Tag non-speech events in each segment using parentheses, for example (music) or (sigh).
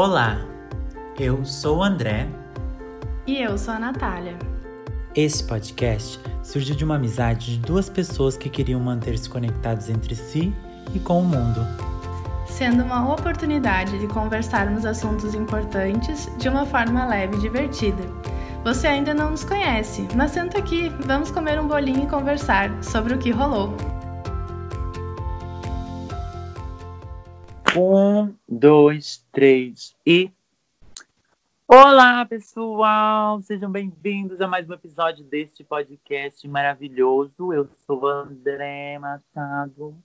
Olá, eu sou o André. E eu sou a Natália. Esse podcast surgiu de uma amizade de duas pessoas que queriam manter-se conectados entre si e com o mundo. Sendo uma oportunidade de conversarmos assuntos importantes de uma forma leve e divertida. Você ainda não nos conhece, mas senta aqui, vamos comer um bolinho e conversar sobre o que rolou. Um, dois, três e. Olá, pessoal! Sejam bem-vindos a mais um episódio deste podcast maravilhoso. Eu sou André Machado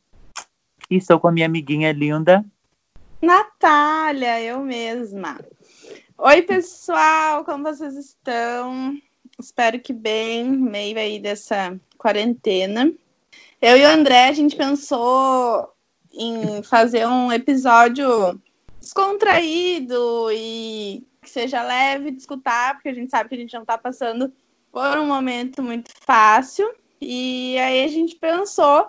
e estou com a minha amiguinha linda. Natália, eu mesma. Oi, pessoal, como vocês estão? Espero que bem, meio aí dessa quarentena. Eu e o André, a gente pensou em fazer um episódio descontraído e que seja leve de escutar, porque a gente sabe que a gente não está passando por um momento muito fácil. E aí a gente pensou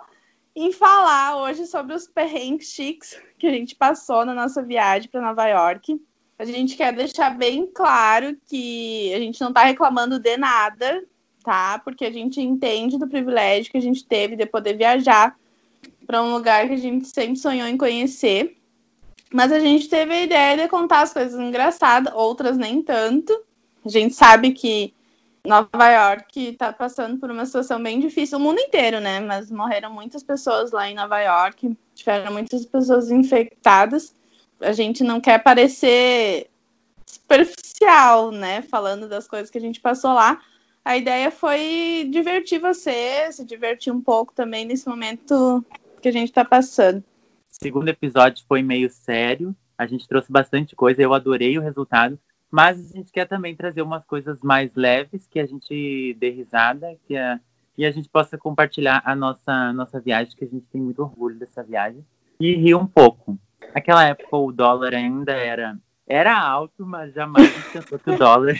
em falar hoje sobre os perrengues chiques que a gente passou na nossa viagem para Nova York. A gente quer deixar bem claro que a gente não está reclamando de nada, tá? Porque a gente entende do privilégio que a gente teve de poder viajar para um lugar que a gente sempre sonhou em conhecer. Mas a gente teve a ideia de contar as coisas engraçadas, outras nem tanto. A gente sabe que Nova York está passando por uma situação bem difícil, o mundo inteiro, né? Mas morreram muitas pessoas lá em Nova York, tiveram muitas pessoas infectadas. A gente não quer parecer superficial, né? Falando das coisas que a gente passou lá. A ideia foi divertir você, se divertir um pouco também nesse momento que a gente está passando. Segundo episódio foi meio sério, a gente trouxe bastante coisa, eu adorei o resultado, mas a gente quer também trazer umas coisas mais leves, que a gente dê risada, que a, e a gente possa compartilhar a nossa, nossa viagem, que a gente tem muito orgulho dessa viagem, e rir um pouco. Naquela época o dólar ainda era era alto, mas jamais pensou que o dólar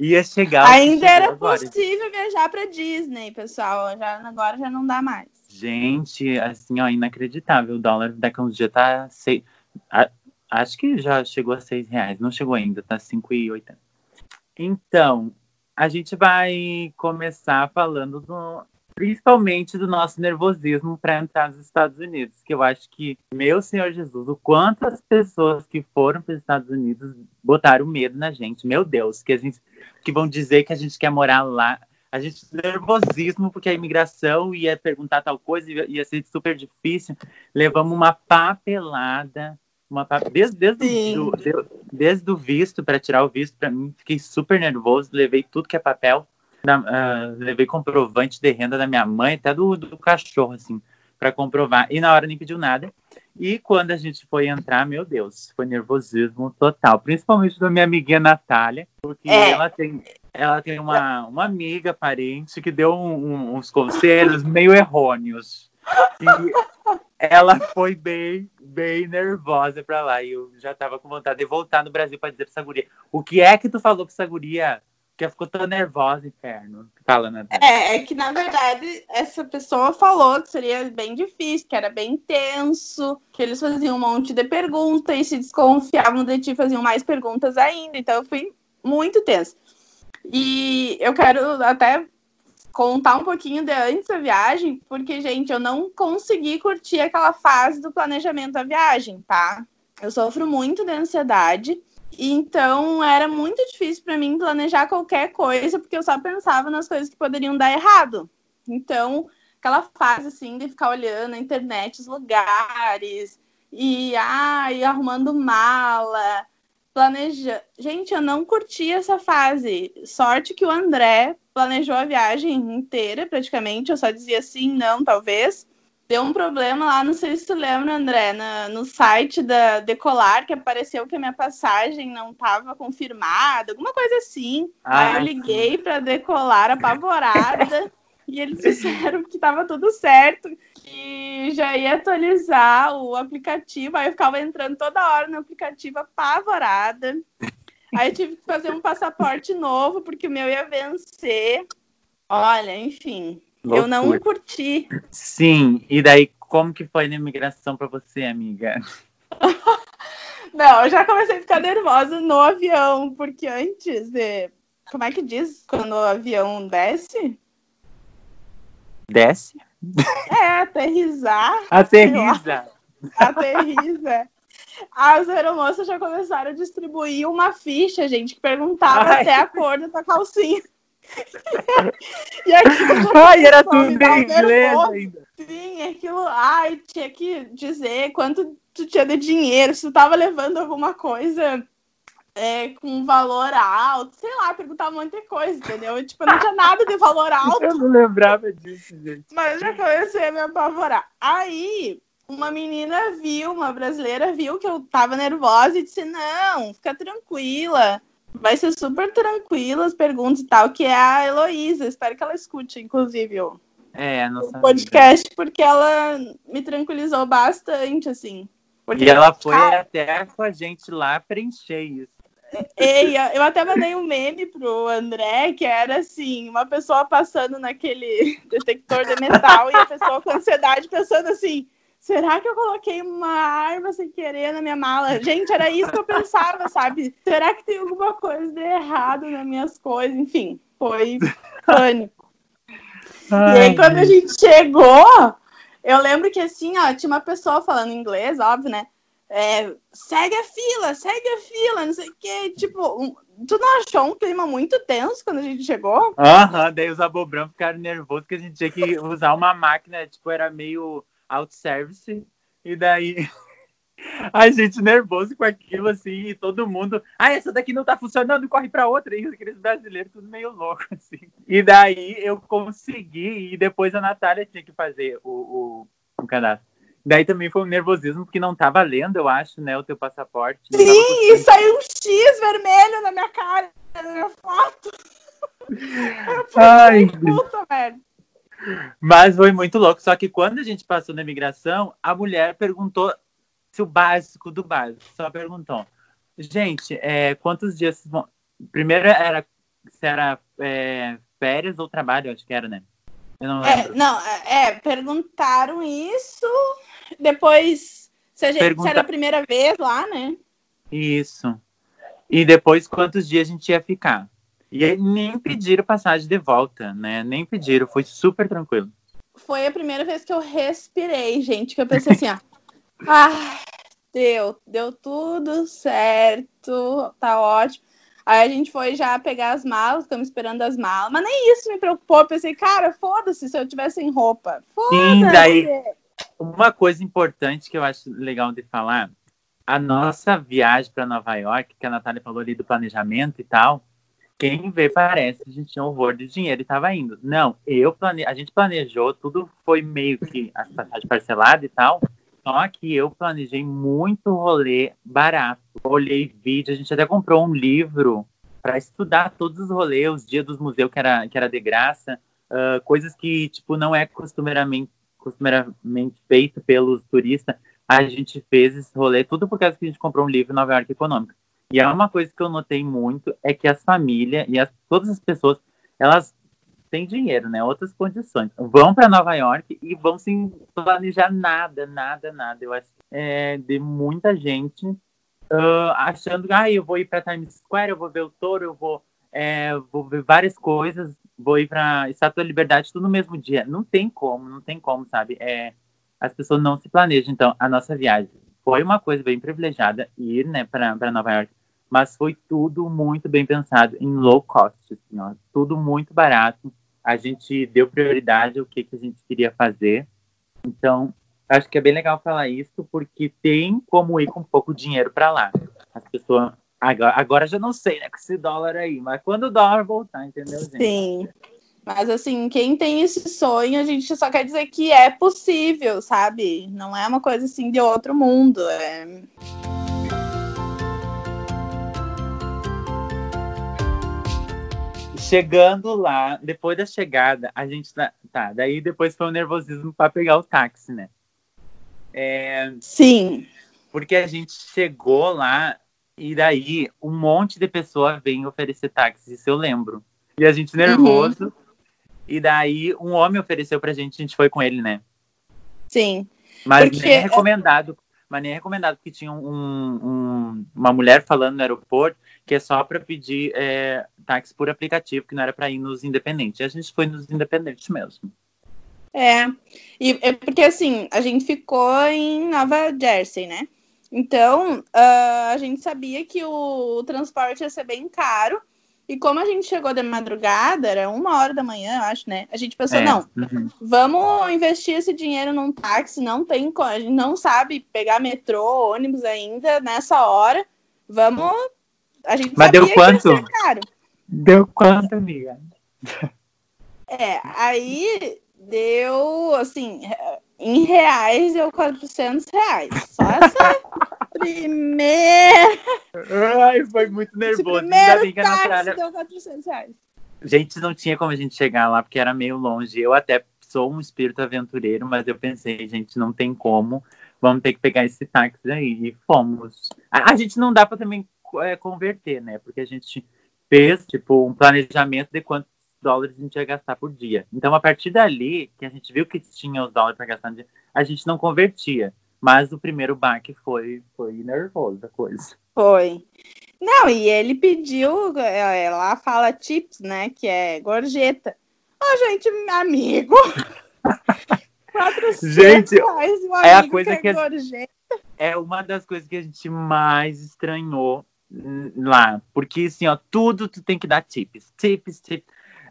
ia chegar. Ainda era agora. possível viajar para Disney, pessoal. Já, agora já não dá mais. Gente, assim, ó, inacreditável. O dólar daqui a uns dias tá. Seis, a, acho que já chegou a seis reais. Não chegou ainda, tá 5,80. Então, a gente vai começar falando do, principalmente do nosso nervosismo para entrar nos Estados Unidos, que eu acho que, meu Senhor Jesus, o quanto as pessoas que foram para os Estados Unidos botaram medo na gente, meu Deus, que a gente que vão dizer que a gente quer morar lá a gente nervosismo porque a imigração ia perguntar tal coisa, ia, ia ser super difícil. Levamos uma papelada, uma desde, desde, do, desde o visto, para tirar o visto, para mim, fiquei super nervoso, levei tudo que é papel, na, uh, levei comprovante de renda da minha mãe, até do, do cachorro, assim, para comprovar. E na hora nem pediu nada. E quando a gente foi entrar, meu Deus, foi nervosismo total. Principalmente da minha amiguinha Natália, porque é. ela tem, ela tem uma, uma amiga parente que deu um, um, uns conselhos meio errôneos. E ela foi bem, bem nervosa para lá. E eu já tava com vontade de voltar no Brasil para dizer pra essa guria. O que é que tu falou pra essa guria? Que ficou tão nervosa, inferno. Fala, né? É, é que na verdade essa pessoa falou que seria bem difícil, que era bem tenso, que eles faziam um monte de perguntas e se desconfiavam de ti, faziam mais perguntas ainda. Então eu fui muito tenso. E eu quero até contar um pouquinho de antes da viagem, porque, gente, eu não consegui curtir aquela fase do planejamento da viagem, tá? Eu sofro muito de ansiedade. Então era muito difícil para mim planejar qualquer coisa, porque eu só pensava nas coisas que poderiam dar errado. Então, aquela fase assim de ficar olhando na internet os lugares e ai, arrumando mala, planejando. Gente, eu não curti essa fase. Sorte que o André planejou a viagem inteira, praticamente. Eu só dizia sim, não, talvez deu um problema lá, não sei se tu lembra, André, na, no site da Decolar, que apareceu que a minha passagem não estava confirmada, alguma coisa assim. Ah, Aí eu liguei para Decolar apavorada (laughs) e eles disseram que estava tudo certo, que já ia atualizar o aplicativo. Aí eu ficava entrando toda hora no aplicativo apavorada. Aí eu tive que fazer um passaporte novo, porque o meu ia vencer. Olha, enfim, Loucura. Eu não curti. Sim, e daí como que foi na imigração para você, amiga? (laughs) Não, eu já comecei a ficar nervosa no avião, porque antes de. Como é que diz quando o avião desce? Desce? É, aterrizar. Aterriza. Aterriza. As aeromoças já começaram a distribuir uma ficha, gente, que perguntava Ai. até a cor da tua calcinha. E aquilo Ai, era tudo em inglês ainda. Sim, aquilo, ai, tinha que dizer quanto tu tinha de dinheiro, se tu tava levando alguma coisa é, com valor alto, sei lá, perguntava um monte de coisa, entendeu? E, tipo, não tinha nada de valor alto, (laughs) Eu não lembrava disso, gente. mas já comecei a me apavorar. Aí, uma menina viu, uma brasileira viu que eu tava nervosa e disse, não, fica tranquila. Vai ser super tranquila as perguntas e tal, que é a Heloísa. Espero que ela escute, inclusive, o É, o podcast, porque ela me tranquilizou bastante, assim. Porque, E ela foi cara, até com a gente lá preencher isso. e eu até mandei um meme pro André, que era assim, uma pessoa passando naquele detector de metal e a pessoa com ansiedade pensando assim, será que eu coloquei uma arma sem querer na minha mala? Gente, era isso que eu pensava, sabe? Será que tem alguma coisa de errado nas minhas coisas? Enfim, foi pânico. E aí, quando a gente chegou, eu lembro que assim, ó, tinha uma pessoa falando inglês, óbvio, né? É, segue a fila, segue a fila, não sei o quê. Tipo, um- tu não achou um clima muito tenso quando a gente chegou? Aham, daí os abobrão ficaram nervosos que a gente tinha que usar uma máquina, tipo, era meio out-service. E daí (laughs) a gente nervoso com aquilo, assim, e todo mundo. Ah, essa daqui não tá funcionando, corre pra outra. E aqueles brasileiros tudo meio louco, (laughs) assim. E daí eu consegui, e depois a Natália tinha que fazer o, o, o cadastro. Daí também foi um nervosismo, porque não tava lendo, eu acho, né, o teu passaporte. Sim, e saiu um X vermelho na minha cara, na minha foto. (laughs) Eu Ai, puta merda. Mas foi muito louco. Só que quando a gente passou na imigração, a mulher perguntou se o básico do básico. Só perguntou. Gente, é, quantos dias vão. Primeiro era se era é, férias ou trabalho, acho que era, né? Eu não É, lembro. não, é, é, perguntaram isso, depois, se, a gente, se Pergunta- era a primeira vez lá, né? Isso. E depois quantos dias a gente ia ficar. E aí nem pediram passagem de volta, né? Nem pediram, foi super tranquilo. Foi a primeira vez que eu respirei, gente, que eu pensei assim, ó. (laughs) Ah, deu, deu tudo certo, tá ótimo. Aí a gente foi já pegar as malas, ficamos esperando as malas, mas nem isso me preocupou. Eu pensei, cara, foda-se se eu tivesse sem roupa. Sim, Foda-se. daí Uma coisa importante que eu acho legal de falar, a nossa viagem para Nova York, que a Natália falou ali do planejamento e tal, quem vê parece que a gente tinha um horror de dinheiro e estava indo. Não, eu plane... a gente planejou, tudo foi meio que as passagens parceladas e tal, só que eu planejei muito rolê barato. Olhei vídeo, a gente até comprou um livro para estudar todos os rolês, os dias dos museus que era, que era de graça, ah, coisas que, tipo, não é costumeiramente costumeiramente feito pelos turistas, a gente fez esse rolê tudo por causa que a gente comprou um livro Nova York Econômica. E é uma coisa que eu notei muito é que as famílias e as, todas as pessoas, elas têm dinheiro, né? Outras condições. Vão para Nova York e vão sem planejar nada, nada, nada. Eu acho é, de muita gente ah, achando ah, eu vou ir para Times Square, eu vou ver o touro, eu vou, é, vou ver várias coisas, vou ir para Estátua da Liberdade tudo no mesmo dia. Não tem como, não tem como, sabe? É, as pessoas não se planejam. Então, a nossa viagem foi uma coisa bem privilegiada ir, né, para Nova York, mas foi tudo muito bem pensado em low cost, assim, ó, tudo muito barato. A gente deu prioridade ao que, que a gente queria fazer. Então, acho que é bem legal falar isso, porque tem como ir com pouco dinheiro para lá. As pessoas agora, agora já não sei, né, com esse dólar aí, mas quando o dólar voltar, entendeu, gente? Sim. Mas assim, quem tem esse sonho, a gente só quer dizer que é possível, sabe? Não é uma coisa assim de outro mundo. É... Chegando lá, depois da chegada, a gente tá, tá daí depois foi o nervosismo para pegar o táxi, né? É, Sim. porque a gente chegou lá e daí um monte de pessoa vem oferecer táxi, isso eu lembro. E a gente nervoso. E daí um homem ofereceu pra gente, a gente foi com ele, né? Sim. Mas Porque- nem é recomendado. mas nem recomendado, porque tinha um, um, uma mulher falando no aeroporto que é só para pedir é, táxi por aplicativo, que não era para ir nos independentes. E a gente foi nos independentes mesmo. É, e é porque assim, a gente ficou em Nova Jersey, né? Então, uh, a gente sabia que o, transporte ia ser bem caro. E como a gente chegou de madrugada, era uma hora da manhã, eu acho, né? A gente pensou, é. não, uhum. vamos investir esse dinheiro num táxi, não tem a gente não sabe pegar metrô, ônibus ainda nessa hora. Vamos. A gente Mas deu quanto? Deu quanto, amiga? É, aí deu, assim, em reais deu 400 reais. Só essa (laughs) primeira. Ai, foi muito nervoso. Ainda bem que a Natália... deu 400 reais. Gente, não tinha como a gente chegar lá, porque era meio longe. Eu até sou um espírito aventureiro, mas eu pensei, gente, não tem como. Vamos ter que pegar esse táxi aí. E fomos. A, a gente não dá para também é, converter, né? Porque a gente fez, tipo, um planejamento de quantos dólares a gente ia gastar por dia. Então, a partir dali, que a gente viu que tinha os dólares para gastar no dia, a gente não convertia. Mas o primeiro baque foi, foi nervoso a coisa. Foi. Não, e ele pediu, é, lá fala tips, né? Que é gorjeta. Ó, oh, gente, amigo. (laughs) 400 gente, reais, é a coisa que, que é uma das coisas que a gente mais estranhou lá, porque assim, ó, tudo tu tem que dar tips, tips, tips.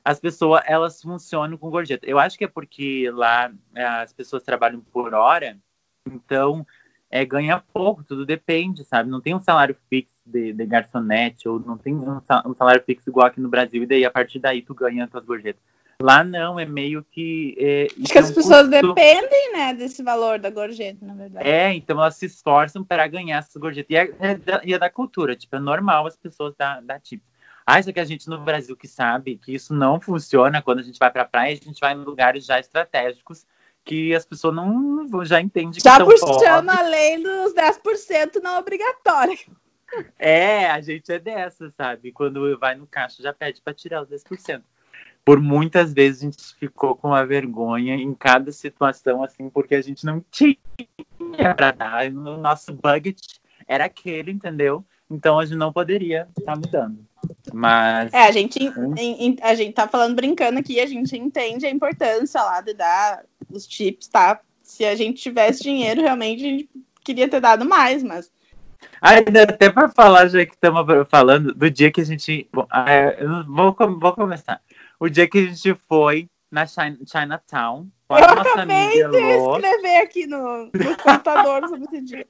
As pessoas, elas funcionam com gorjeta. Eu acho que é porque lá é, as pessoas trabalham por hora, então, é, ganha pouco, tudo depende, sabe? Não tem um salário fixo de, de garçonete, ou não tem um, salário fixo igual aqui no Brasil, e daí a partir daí tu ganha as tuas gorjetas. Lá não, é meio que. É, Acho que as pessoas custo... dependem, né, desse valor da gorjeta, na verdade. É, então elas se esforçam para ganhar essas gorjetas. E é, é, da, é da cultura, tipo, é normal as pessoas dar, dar tipo. Ah, que a gente no Brasil que sabe que isso não funciona quando a gente vai para praia, a gente vai em lugares já estratégicos que as pessoas não já entendem já que puxando a lei dos 10% não obrigatória. É, a gente é dessa, sabe? Quando vai no caixa já pede para tirar os 10%. Por muitas vezes a gente ficou com a vergonha em cada situação, assim, porque a gente não tinha para dar. O nosso budget era aquele, entendeu? Então a gente não poderia estar mudando. Mas. É, a gente, a gente tá falando brincando aqui, a gente entende a importância lá de dar os chips, tá? Se a gente tivesse dinheiro, realmente a gente queria ter dado mais, mas. Ainda até para falar, já que estamos falando, do dia que a gente. Bom, eu vou, vou começar. O dia que a gente foi na China, Chinatown. Eu acabei de Lô. escrever aqui no, no computador sobre esse dia.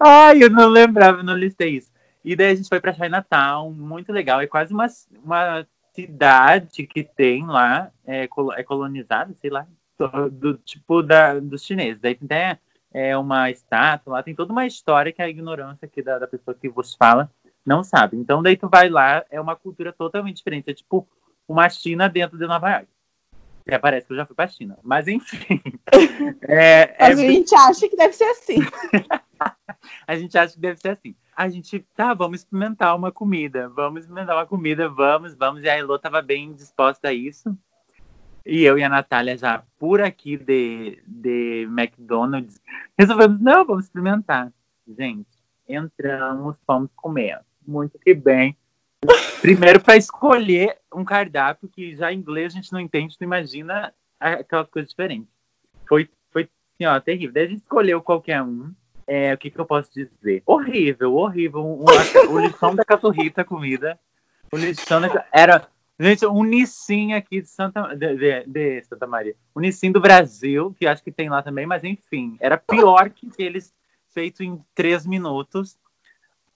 Ai, eu não lembrava, não listei isso. E daí a gente foi para Chinatown, muito legal. É quase uma, uma cidade que tem lá, é, é colonizada, sei lá, do, do tipo da, dos chineses. Daí tem até é, uma estátua lá, tem toda uma história que a ignorância aqui da, da pessoa que vos fala não sabe. Então daí tu vai lá, é uma cultura totalmente diferente. É tipo uma China dentro de Nova York. É, parece que eu já fui pra China. Mas enfim. (laughs) é, é... A gente acha que deve ser assim. (laughs) a gente acha que deve ser assim a gente, tá, vamos experimentar uma comida, vamos experimentar uma comida, vamos, vamos. E a Elô tava bem disposta a isso. E eu e a Natália já por aqui de, de McDonald's, resolvemos, não, vamos experimentar. Gente, entramos, fomos comer. Muito que bem. Primeiro para escolher um cardápio que já em inglês a gente não entende, não imagina aquela coisa diferente. Foi, foi assim, ó, terrível. Daí a gente escolheu qualquer um. É, o que, que eu posso dizer? Horrível, horrível. Um, (laughs) o lição da caturrita comida. O lição da, era. Gente, um Nissin aqui de Santa, de, de, de, Santa Maria. O Nissin do Brasil, que acho que tem lá também, mas enfim, era pior que eles feito em três minutos.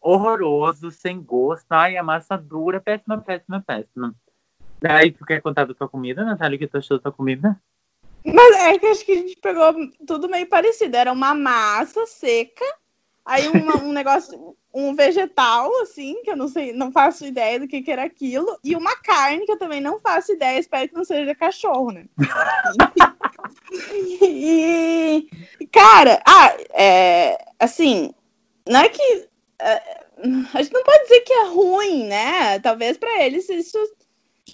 Horroroso, sem gosto. Ai, a massa dura, péssima, péssima, péssima. Daí, tu quer contar da tua comida, Natália? O que tu achou da tua comida? Mas é que acho que a gente pegou tudo meio parecido. Era uma massa seca, aí uma, um negócio, um vegetal, assim, que eu não sei, não faço ideia do que, que era aquilo, e uma carne que eu também não faço ideia, espero que não seja cachorro, né? (laughs) e, cara, ah, é, assim, não é que. É, a gente não pode dizer que é ruim, né? Talvez para eles isso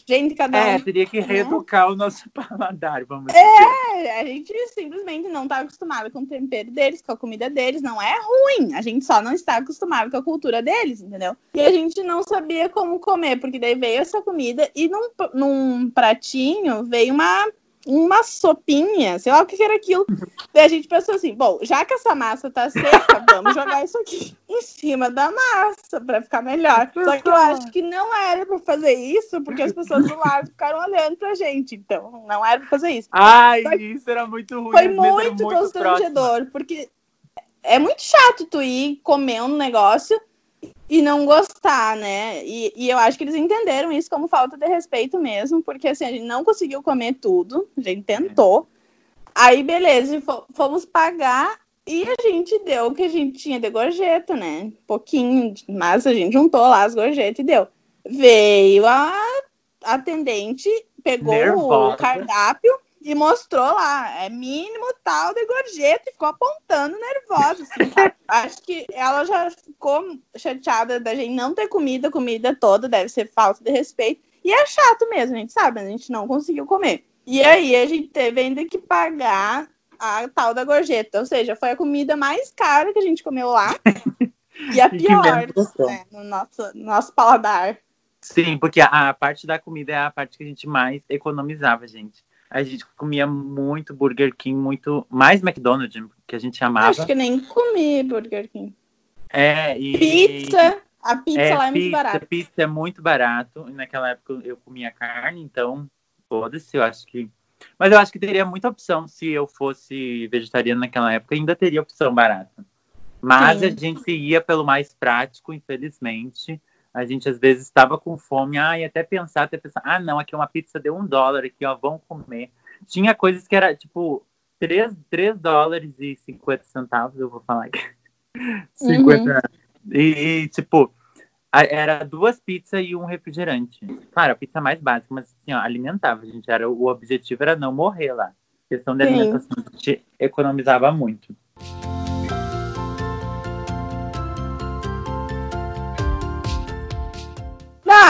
Gente, cada É, um. teria que né? reeducar o nosso (laughs) paladar, vamos dizer. É, a gente simplesmente não tá acostumado com o tempero deles, com a comida deles. Não é ruim. A gente só não está acostumado com a cultura deles, entendeu? E a gente não sabia como comer, porque daí veio essa comida e num, num pratinho veio uma, uma sopinha, sei lá o que era aquilo. Daí a gente pensou assim: bom, já que essa massa tá seca, (laughs) vamos jogar isso aqui em cima da massa pra ficar melhor. Só que eu acho que não era pra fazer isso, porque as pessoas do lado (laughs) ficaram olhando pra gente. Então, não era pra fazer isso. Ai, isso era muito ruim. Foi muito próximas. constrangedor, porque é muito chato tu ir comer um negócio e não gostar, né? E, e eu acho que eles entenderam isso como falta de respeito mesmo, porque assim, a gente não conseguiu comer tudo, a gente tentou. Aí, beleza, fo- fomos pagar e a gente deu o que a gente tinha de gorjeta, né? Pouquinho, mas a gente juntou lá as gorjetas e deu. Veio a atendente, pegou o Nervosa. cardápio e mostrou lá, é mínimo tal de gorjeta e ficou apontando nervosa, assim? (laughs) Acho que ela já ficou chateada da gente não ter comido a comida toda, deve ser falta de respeito. E é chato mesmo, a gente sabe, a gente não conseguiu comer. E aí a gente teve ainda que pagar a tal da gorjeta, ou seja, foi a comida mais cara que a gente comeu lá. (laughs) E a pior, né, no nosso, no nosso paladar. Sim, porque a, a parte da comida é a parte que a gente mais economizava, gente. A gente comia muito Burger King, muito mais McDonald's, que a gente amava. Acho que nem comi Burger King. É, e Pizza, a pizza é, lá é muito pizza, barata. Pizza é muito barato. E naquela época eu comia carne, então foda-se, eu acho que. Mas eu acho que teria muita opção se eu fosse vegetariano naquela época, ainda teria opção barata. Mas Sim. a gente ia pelo mais prático, infelizmente. A gente às vezes estava com fome, ah, e até pensar, até pensar, ah, não, aqui uma pizza deu um dólar aqui, ó, vamos comer. Tinha coisas que era tipo 3, 3 dólares e 50 centavos, eu vou falar aqui. (laughs) 50. E, e, tipo, a- era duas pizzas e um refrigerante. Claro, a pizza mais básica, mas assim, ó, alimentava, a gente. Era, o objetivo era não morrer lá. questão de Sim. alimentação, a gente economizava muito.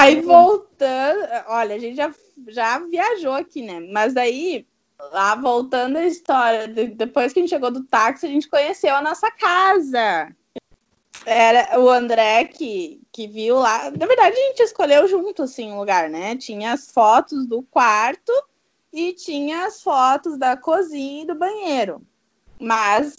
Ah, e voltando, olha, a gente já, já viajou aqui, né? Mas daí, lá voltando a história, de- depois que a gente chegou do táxi, a gente conheceu a nossa casa. Era o André que, que viu lá. Na verdade, a gente escolheu junto, assim, o lugar, né? Tinha as fotos do quarto e tinha as fotos da cozinha e do banheiro. Mas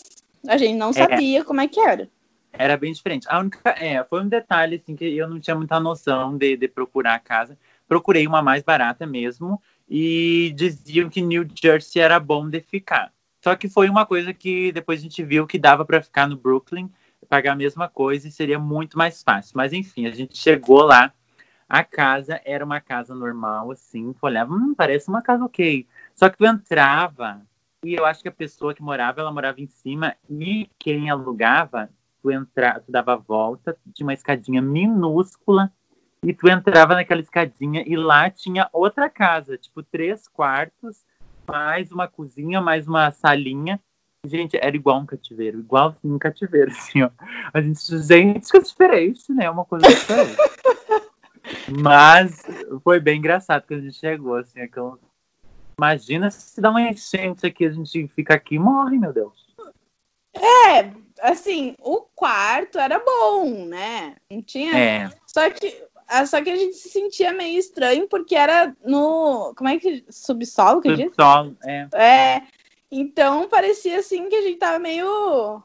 a gente não sabia como é que era. Era bem diferente. A única, é, foi um detalhe assim que eu não tinha muita noção de, de procurar a casa. Procurei uma mais barata mesmo e diziam que New Jersey era bom de ficar. Só que foi uma coisa que depois a gente viu que dava para ficar no Brooklyn, pagar a mesma coisa e seria muito mais fácil. Mas enfim, a gente chegou lá. A casa era uma casa normal, assim, tu olhava, hum, parece uma casa ok. Só que tu entrava, e eu acho que a pessoa que morava, ela morava em cima, e quem alugava, tu entrava, tu dava a volta, tinha uma escadinha minúscula, e tu entrava naquela escadinha, e lá tinha outra casa, tipo, três quartos, mais uma cozinha, mais uma salinha. Gente, era igual um cativeiro, igualzinho um cativeiro, (laughs) assim, ó. A gente, gente, que diferente, né? Uma coisa diferente. Mas foi bem engraçado que a gente chegou, assim, aquela... Imagina se dá uma enchente aqui, a gente fica aqui e morre, meu Deus. É, assim, o quarto era bom, né? Não tinha. É, Só que, ah, só que a gente se sentia meio estranho porque era no. Como é que. Subsolo que diz? subsolo, é. É. Então parecia assim que a gente tava meio.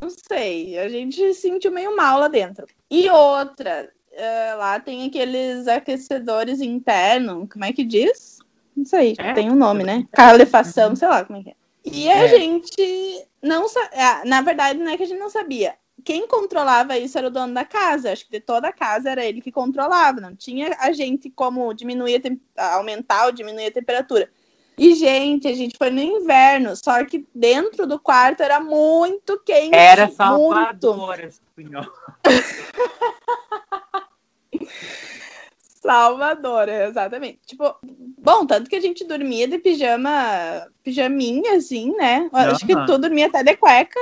Não sei. A gente se sentiu meio mal lá dentro. E outra, eh, lá tem aqueles aquecedores internos. Como é que diz? Não sei, É. tem um nome, né? Calefação, sei lá como é que é. E a É. gente não sabia. Na verdade, não é que a gente não sabia. Quem controlava isso era o dono da casa. Acho que de toda a casa era ele que controlava. Não tinha a gente como diminuir, aumentar ou diminuir a temperatura. E, gente, a gente foi no inverno, só que dentro do quarto era muito quente. Era muito. Salvador, assim, (laughs) ó. Salvador, exatamente. Tipo, bom, tanto que a gente dormia de pijama, pijaminha, assim, né? Eu Acho que tu dormia até de cueca,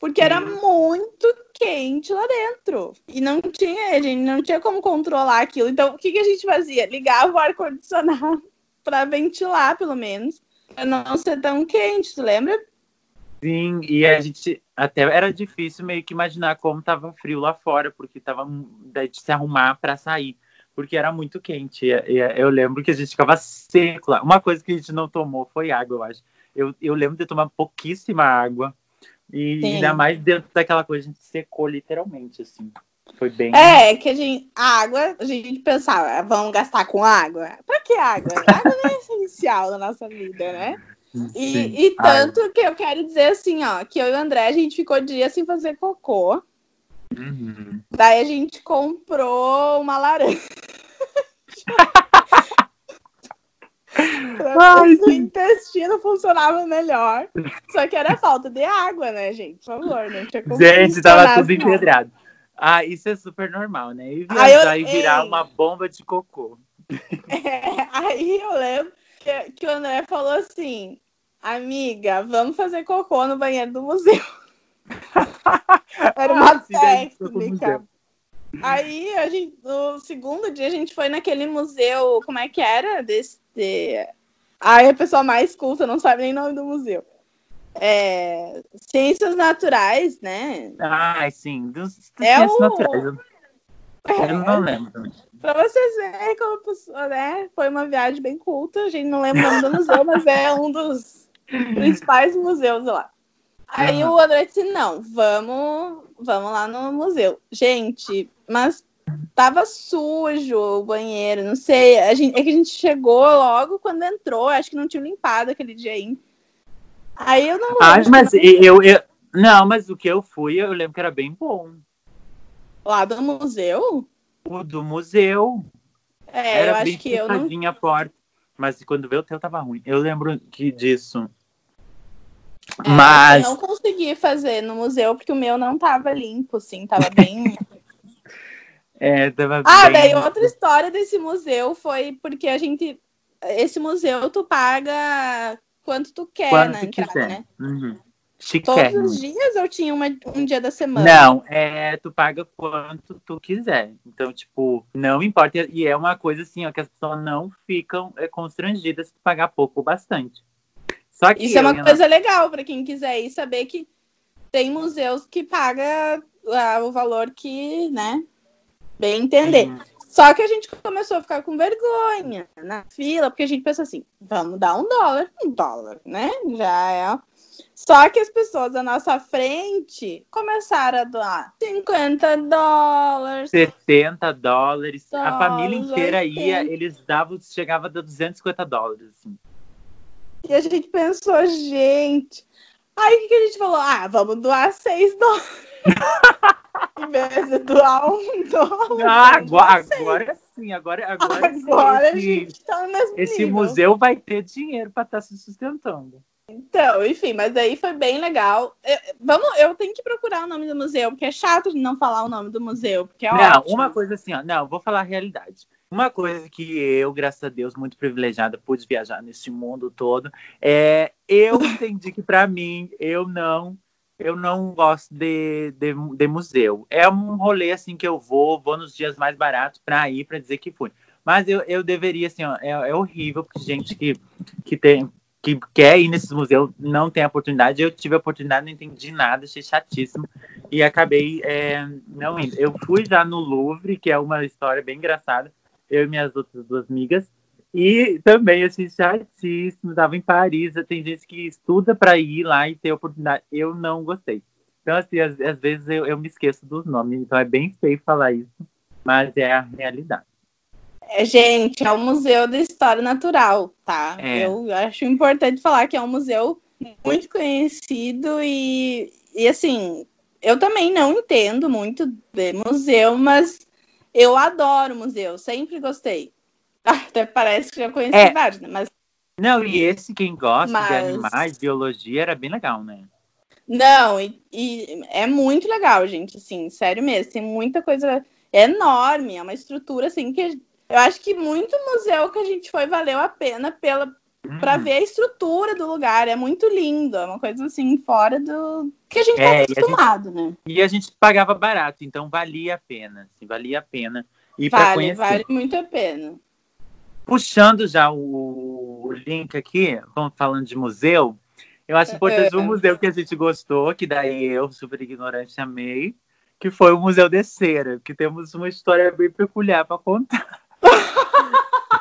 porque era muito quente lá dentro. E não tinha, a gente não tinha como controlar aquilo. Então, o que, que a gente fazia? Ligava o ar-condicionado (laughs) para ventilar, pelo menos, para não ser tão quente, tu lembra? Sim, e a gente até era difícil meio que imaginar como tava frio lá fora, porque tava de se arrumar para sair, porque era muito quente. E, eu lembro que a gente ficava seco lá. Uma coisa que a gente não tomou foi água, eu acho. Eu, eu lembro de tomar pouquíssima água. E Sim. ainda mais dentro daquela coisa, a gente secou literalmente, assim. Foi bem. É, que a gente. A água, a gente pensava, vamos gastar com água? Pra que água? água não é essencial na nossa vida, né? E, e, tanto que eu quero dizer assim, ó, que eu e o André, a gente ficou dia sem fazer cocô. Uhum. Daí a gente comprou uma laranja. (laughs) o intestino funcionava melhor. Só que era falta de água, né, gente? Por favor, não tinha como Gente, tava tudo empedrado. Ah, isso é super normal, né? E viajar e virar uma bomba de cocô. (laughs) É, aí eu lembro que, que o André falou assim: Amiga, vamos fazer cocô no banheiro do museu. (laughs) Era uma ah, técnica. Aí, a gente, no segundo dia, a gente foi naquele museu. Como é que era? Desse. De... Aí a pessoa mais culta não sabe nem o nome do museu. É, ciências naturais, né? Ah, sim. Dos, dos é ciências o... naturais. Eu, é, não lembro também. Pra vocês verem como pessoa, né? Foi uma viagem bem culta. A gente não lembra o nome do museu, mas é um dos (laughs) principais museus lá. Aí uhum. o André disse: não, vamos, vamos lá no museu. Gente, mas tava sujo o banheiro, não sei. A gente, é que a gente chegou logo quando entrou, acho que não tinha limpado aquele dia ainda. Aí eu não Ah, mas eu, eu. Não, mas o que eu fui, eu lembro que era bem bom. Lá do museu? O do museu. É, era eu acho que eu não. a porta. Mas quando veio o teu tava ruim. Eu lembro que disso. É, Mas. Eu não consegui fazer no museu porque o meu não tava limpo, assim, tava bem. (laughs) é, tava ah, bem... daí outra história desse museu foi porque a gente. Esse museu tu paga quanto tu quer quanto na entrada, quiser. né? Uhum. Todos os dias eu tinha uma, um dia da semana? Não, é, tu paga quanto tu quiser. Então, tipo, não importa. E é uma coisa assim, ó, que as pessoas não ficam é, constrangidas se pagar pouco ou bastante. Isso é uma coisa legal para quem quiser ir saber que tem museus que paga ah, o valor que, né, bem entender. Sim. Só que a gente começou a ficar com vergonha na fila, porque a gente pensa assim, vamos dar um dólar, um dólar, né? Já é. Só que as pessoas à nossa frente começaram a doar 50 dólares, 70 dólares. dólares a família inteira 80. ia, eles davam, chegava a 250 dólares, assim. E a gente pensou, gente. Aí o que, a gente falou? Ah, vamos doar 6 dólares. (laughs) em vez de doar um dólar. Ah, agora, agora sim, agora, agora, agora sim, esse, a gente tá no mesmo Esse nível. museu vai ter dinheiro para estar tá se sustentando. Então, enfim, mas aí foi bem legal. Eu, vamos, eu tenho que procurar o nome do museu, porque é chato de não falar o nome do museu, porque é Não, ótimo. uma coisa assim, ó, não, vou falar a realidade. Uma coisa que eu, graças a Deus, muito privilegiada, pude viajar nesse mundo todo, é eu (laughs) entendi que para mim eu não eu não gosto de, de, de, museu. É um rolê assim que eu vou, vou nos dias mais baratos para ir para dizer que fui. Mas eu, eu deveria assim, ó, é, é horrível porque gente que, que tem que quer ir nesses museus não tem a oportunidade. Eu tive a oportunidade, não entendi nada, achei chatíssimo e acabei é, não indo. Eu fui já no Louvre, que é uma história bem engraçada eu e minhas outras duas amigas. E também, assim, chatíssimo, estava em Paris. Tem gente que estuda para ir lá e ter oportunidade. Eu não gostei. Então, assim, às, às vezes eu, eu me esqueço dos nomes. Então é bem feio falar isso, mas é a realidade. É, gente, é o Museu de História Natural, tá? É. Eu acho importante falar que é um museu muito conhecido e, e assim, eu também não entendo muito de museu, mas eu adoro museu, sempre gostei. (laughs) Até parece que já conheci é. vários, né? Mas. Não, e esse, quem gosta Mas... de animais, biologia, era bem legal, né? Não, e, e, é muito legal, gente, assim, sério mesmo. Tem muita coisa é enorme, é uma estrutura, assim, que eu acho que muito museu que a gente foi valeu a pena pela, hum. para ver a estrutura do lugar. É muito lindo, é uma coisa assim, fora do que a gente é, tá acostumado, gente, né? E a gente pagava barato, então valia a pena, assim, valia a pena. E vale, conhecer. vale muito a pena. Puxando já o, o link aqui, vamos falando de museu, eu acho importante é. um (laughs) museu que a gente gostou, que daí eu, super ignorante, amei, que foi o Museu de Cera, que temos uma história bem peculiar para contar.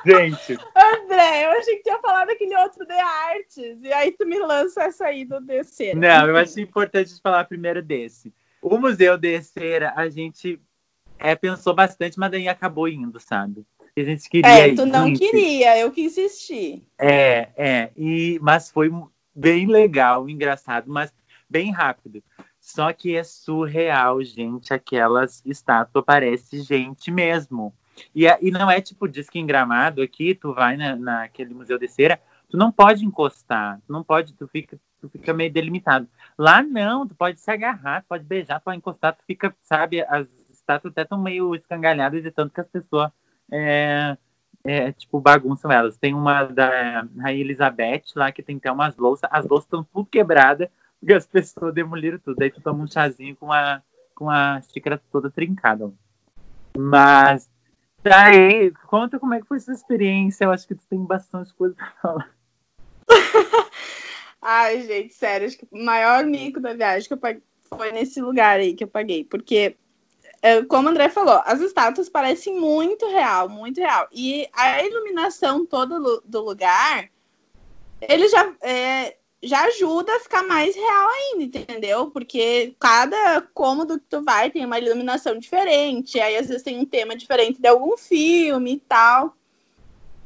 Gente. André, eu achei que tinha falado aquele outro de artes, e aí tu me lança essa aí do de Cera. Não, eu acho importante falar primeiro desse. O Museu de Cera, a gente é, pensou bastante, mas daí acabou indo, sabe? A gente queria. É, tu não ir, queria, eu que insisti. É, é, e, mas foi bem legal, engraçado, mas bem rápido. Só que é surreal, gente. Aquelas estátuas parece gente mesmo. E, e não é tipo disque engramado aqui, tu vai na, naquele museu de cera, tu não pode encostar, tu não pode, tu fica, tu fica meio delimitado. Lá não, tu pode se agarrar, tu pode beijar, tu pode encostar, tu fica, sabe, as estátuas até estão meio escangalhadas de tanto que as pessoas é, é, tipo, bagunçam elas. Tem uma da Rainha Elizabeth lá que tem até umas louças, as louças estão tudo quebradas, porque as pessoas demoliram tudo. Aí tu toma um chazinho com a, com a xícara toda trincada. Mas, daí, conta como é que foi essa experiência. Eu acho que tu tem bastante coisa pra falar. (laughs) Ai, gente, sério, acho que o maior mico da viagem que eu paguei foi nesse lugar aí que eu paguei, porque é, como o André falou, as estátuas parecem muito real, muito real. E a iluminação toda do lugar, ele já, é, já ajuda a ficar mais real ainda, entendeu? Porque cada cômodo que tu vai tem uma iluminação diferente, aí às vezes tem um tema diferente de algum filme e tal.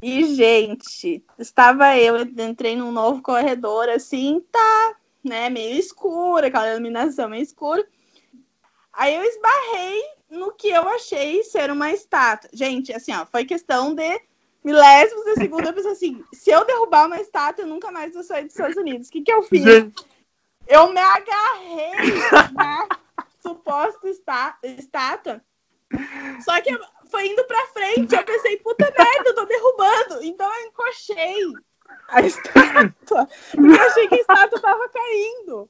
E, gente, estava eu, entrei num novo corredor assim, tá, né, meio escuro, aquela iluminação meio escura. Aí eu esbarrei no que eu achei ser uma estátua. Gente, assim, ó, foi questão de milésimos de segundo. Eu pensei assim: se eu derrubar uma estátua, eu nunca mais vou sair dos Estados Unidos. O que, que eu fiz? Gente. Eu me agarrei na (laughs) suposta está, estátua. Só que foi indo pra frente. Eu pensei, puta merda, eu tô derrubando. Então eu encochei a estátua. Porque eu achei que a estátua tava caindo.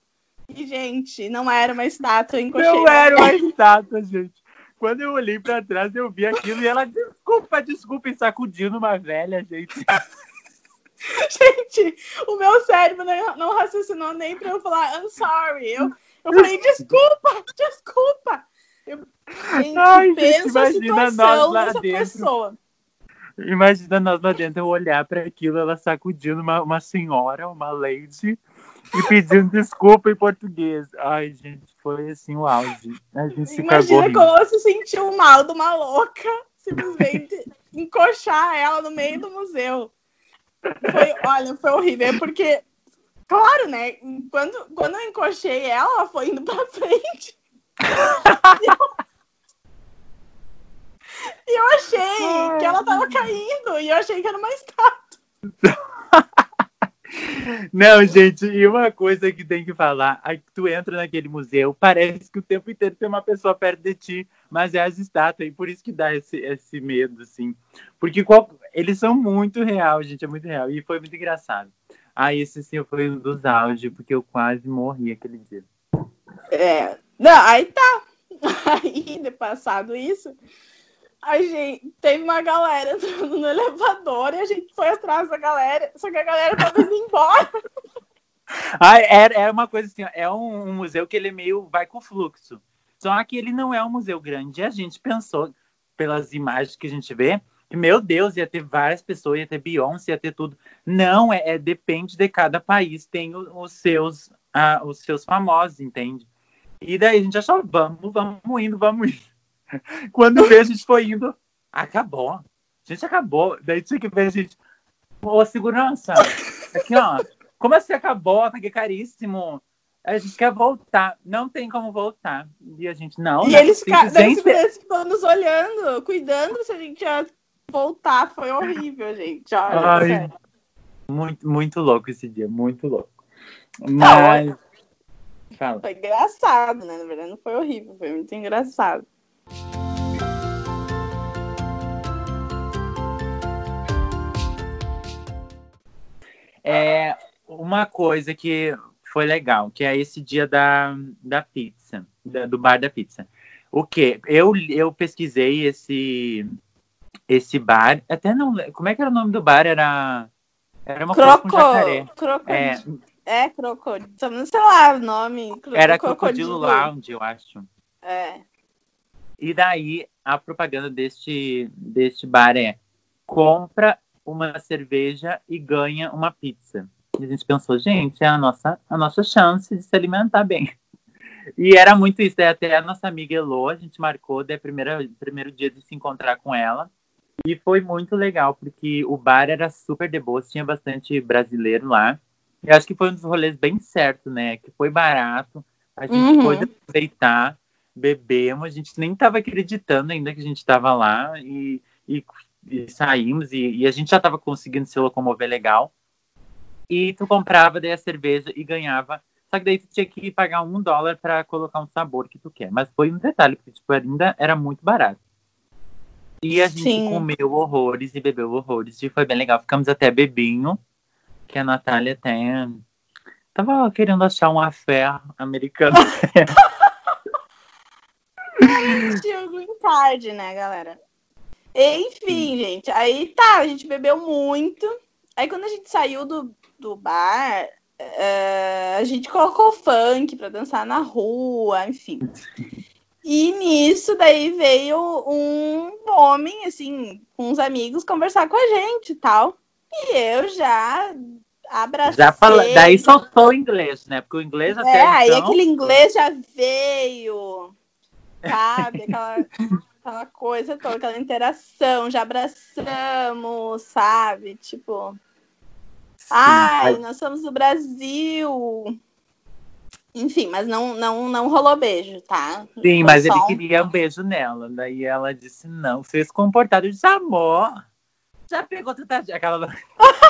E, gente, não era uma estátua, encochei. Não era uma estátua, gente. Quando eu olhei pra trás, eu vi aquilo e ela, desculpa, desculpa, e sacudindo uma velha, gente. (laughs) gente, o meu cérebro não, não raciocinou nem pra eu falar, I'm sorry. Eu, eu falei, desculpa, desculpa. Eu, gente, Ai, penso a situação dessa dentro. pessoa. Imagina nós lá dentro eu olhar para aquilo, ela sacudindo uma, uma senhora, uma lady, e pedindo desculpa em português. Ai, gente, foi assim o auge. A gente se Imagina como ela se sentiu mal de uma louca, simplesmente (laughs) encoxar ela no meio do museu. Foi, olha, foi horrível, porque, claro, né? Quando, quando eu encoxei ela, ela foi indo pra frente. (laughs) e, eu, e eu achei que ela tava caindo, e eu achei que era uma estátua. (laughs) Não, gente, e uma coisa que tem que falar, aí tu entra naquele museu, parece que o tempo inteiro tem uma pessoa perto de ti, mas é as estátuas, e por isso que dá esse, esse medo, assim. Porque qual, eles são muito real, gente, é muito real, e foi muito engraçado. Ah, esse sim foi um dos áudios, porque eu quase morri aquele dia. É, não, aí tá. (laughs) Aí, passado isso, a gente teve uma galera no elevador e a gente foi atrás da galera, só que a galera tava indo embora. (laughs) Ah, é, uma coisa assim, é um, um, museu que ele meio vai com fluxo. Só que ele não é um museu grande. E a gente pensou, pelas imagens que a gente vê, que, meu Deus, ia ter várias pessoas, ia ter Beyoncé, ia ter tudo. Não, é, é depende de cada país, tem os, os seus, ah, os seus famosos, entende? E daí a gente achou, vamos, vamos indo, vamos indo. (laughs) Quando vê, a gente foi indo. Acabou. A gente acabou. Daí tinha que ver a gente. Ô, segurança. Aqui, ó. Como assim acabou? Paguei caríssimo. A gente quer voltar. Não tem como voltar. E a gente, não. E não, eles ficaram gente... nos olhando, cuidando se a gente ia voltar. Foi horrível, gente. Olha, Ai, muito, muito louco esse dia. Muito louco. Mas. Não, foi engraçado, né? Na verdade, não foi horrível. Foi muito engraçado. É uma coisa que foi legal, que é esse dia da, da pizza, da, do bar da pizza. O que? Eu, eu pesquisei esse esse bar, até não, como é que era o nome do bar? Era era uma Croco, coisa com. Crocodilo. É, é crocodilo. Sei lá o nome. Era Crocodilo Lounge, eu acho. É. E daí a propaganda deste, deste bar é compra uma cerveja e ganha uma pizza. E a gente pensou, gente, é a nossa, a nossa chance de se alimentar bem. E era muito isso. Até a nossa amiga Elo, a gente marcou, daí primeira, primeiro dia de se encontrar com ela. E foi muito legal, porque o bar era super de boa, tinha bastante brasileiro lá. E acho que foi um dos rolês bem certo, né? Que foi barato, a gente Uhum. pôde aproveitar, bebemos, a gente nem estava acreditando ainda que a gente estava lá e, e, e saímos e, e a gente já estava conseguindo se locomover legal. E tu comprava daí a cerveja e ganhava. Só que daí tu tinha que pagar um dólar para colocar um sabor que tu quer. Mas foi um detalhe, porque tipo, ainda era muito barato. E a gente Sim. comeu horrores e bebeu horrores. E foi bem legal. Ficamos até bebinho. Que a Natália até tava querendo achar um afé americano. (laughs) Card, né, galera? Enfim, gente. Aí tá, a gente bebeu muito. Aí quando a gente saiu do, do bar, eh, a gente colocou funk pra dançar na rua, enfim. E nisso daí veio um homem, assim, com uns amigos conversar com a gente e tal. E eu já abracei. Já fala, daí soltou o inglês, né? Porque o inglês até É, aí então, aquele inglês já veio, sabe? Aquela, (laughs) aquela coisa toda, aquela interação, já abraçamos, sabe? Tipo, ai, nós somos do Brasil. Enfim, mas não, não, não rolou beijo, tá? Sim, Foi mas ele um- queria um beijo nela. Daí ela disse não, fez comportado. Eu disse, amor, já pegou tanta. Aquela... (laughs)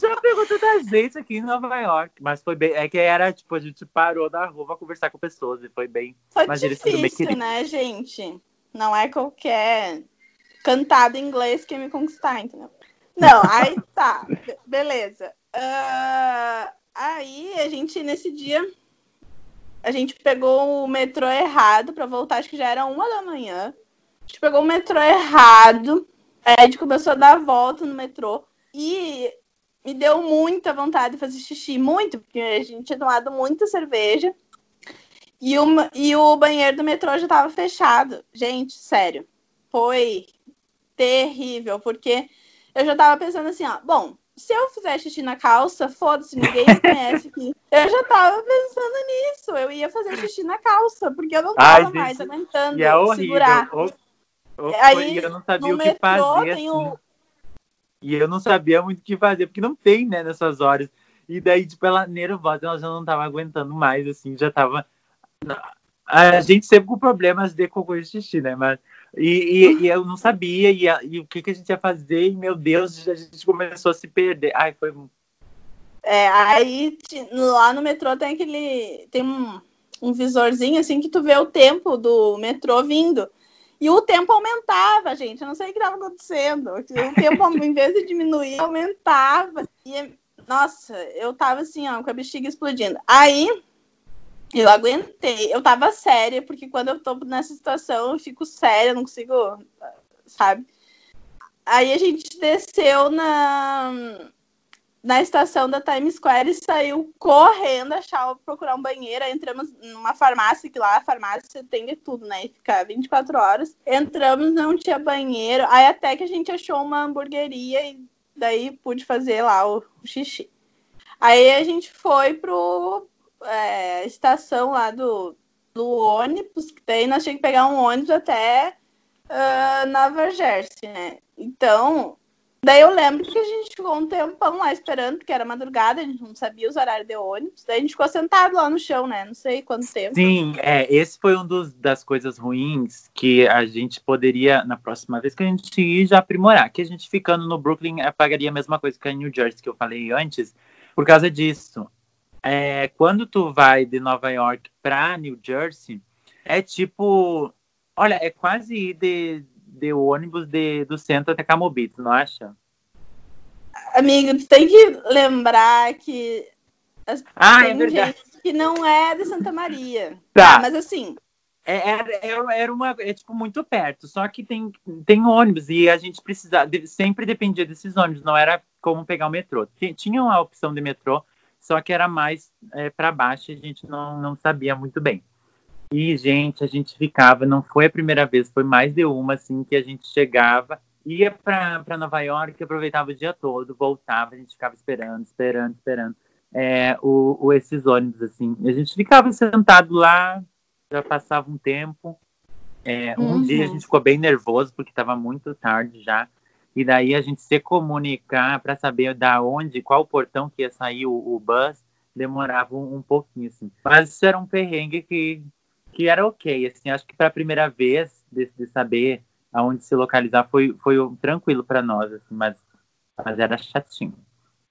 já pegou tanta gente aqui em Nova York. Mas foi bem. É que era, tipo, a gente parou na rua pra conversar com pessoas e foi bem. Foi Mas bem difícil, querido. né, gente? Não é qualquer cantado em inglês que ia me conquistar, entendeu? Não, aí (laughs) tá, be- beleza. Ah, aí a gente, nesse dia, a gente pegou o metrô errado pra voltar, acho que já era uma da manhã. A gente pegou o metrô errado, a gente começou a dar a volta no metrô e me deu muita vontade de fazer xixi, muito, porque a gente tinha tomado muita cerveja. E o, e o banheiro do metrô já tava fechado. Gente, sério. Foi terrível, porque eu já tava pensando assim, ó, bom, se eu fizer xixi na calça, foda-se, ninguém me conhece aqui. (laughs) Eu já tava pensando nisso, eu ia fazer xixi na calça, porque eu não tava mais aguentando E é horrível. segurar. Ou, ou Aí, eu não sabia o que metrô fazer. tem assim. o, E eu não sabia muito o que fazer, porque não tem, né, nessas horas. E daí, tipo, ela nervosa, ela já não tava aguentando mais, assim, já tava. A gente sempre com problemas de cocô e xixi, né? Mas, e, e, e eu não sabia, e, e o que, que a gente ia fazer, e meu Deus, a gente começou a se perder. Ai, foi. É, aí lá no metrô tem aquele. Tem um, um visorzinho assim que tu vê o tempo do metrô vindo. E o tempo aumentava, gente. Eu não sei o que estava acontecendo. O tempo, (laughs) em vez de diminuir, aumentava. E, nossa, eu tava assim, ó, com a bexiga explodindo. Aí eu aguentei. Eu tava séria, porque quando eu tô nessa situação, eu fico séria, não consigo, sabe? Aí a gente desceu na, na estação da Times Square e saiu correndo achar, procurar um banheiro. Aí entramos numa farmácia, que lá a farmácia tem de tudo, né? E fica 24 horas. Entramos, não tinha banheiro. Aí até que a gente achou uma hamburgueria e daí pude fazer lá o, o xixi. Aí a gente foi pro é, estação lá do, do ônibus, que daí nós tínhamos que pegar um ônibus até ah, Nova Jersey, né? Então, Daí eu lembro que a gente ficou um tempão lá esperando, porque era madrugada, a gente não sabia os horários de ônibus. Daí a gente ficou sentado lá no chão, né? Não sei quanto tempo. Sim, é, esse foi um dos, das coisas ruins que a gente poderia, na próxima vez que a gente ir, já aprimorar. Que a gente ficando no Brooklyn eh, pagaria a mesma coisa que a New Jersey, que eu falei antes, por causa disso. É, quando tu vai de Nova York pra New Jersey, é tipo. Olha, é quase ir de, de ônibus de, do centro até Camobito, não acha? Amigo, tu tem que lembrar que as, Ah, tem é gente que não é de Santa Maria. Tá. mas assim, É, era, era- era uma, é tipo muito perto, só que tem, tem ônibus e a gente precisava, de- sempre dependia desses ônibus, não era como pegar o metrô. Ti- Tinha a opção de metrô, só que era mais é, para baixo e a gente não, não sabia muito bem. E, gente, a gente ficava, não foi a primeira vez, foi mais de uma, assim, que a gente chegava, ia para Nova York, aproveitava o dia todo, voltava, a gente ficava esperando, esperando, esperando. É, o, o- esses ônibus, assim. E a gente ficava sentado lá, já passava um tempo. É, um Uhum. dia a gente ficou bem nervoso, porque estava muito tarde já. E daí a gente se comunicar para saber da onde, qual portão que ia sair o, o bus, demorava um, um pouquinho, assim. Mas isso era um perrengue que, que era ok, assim. Acho que para a primeira vez de, de saber aonde se localizar foi, foi tranquilo para nós, assim, mas, mas era chatinho.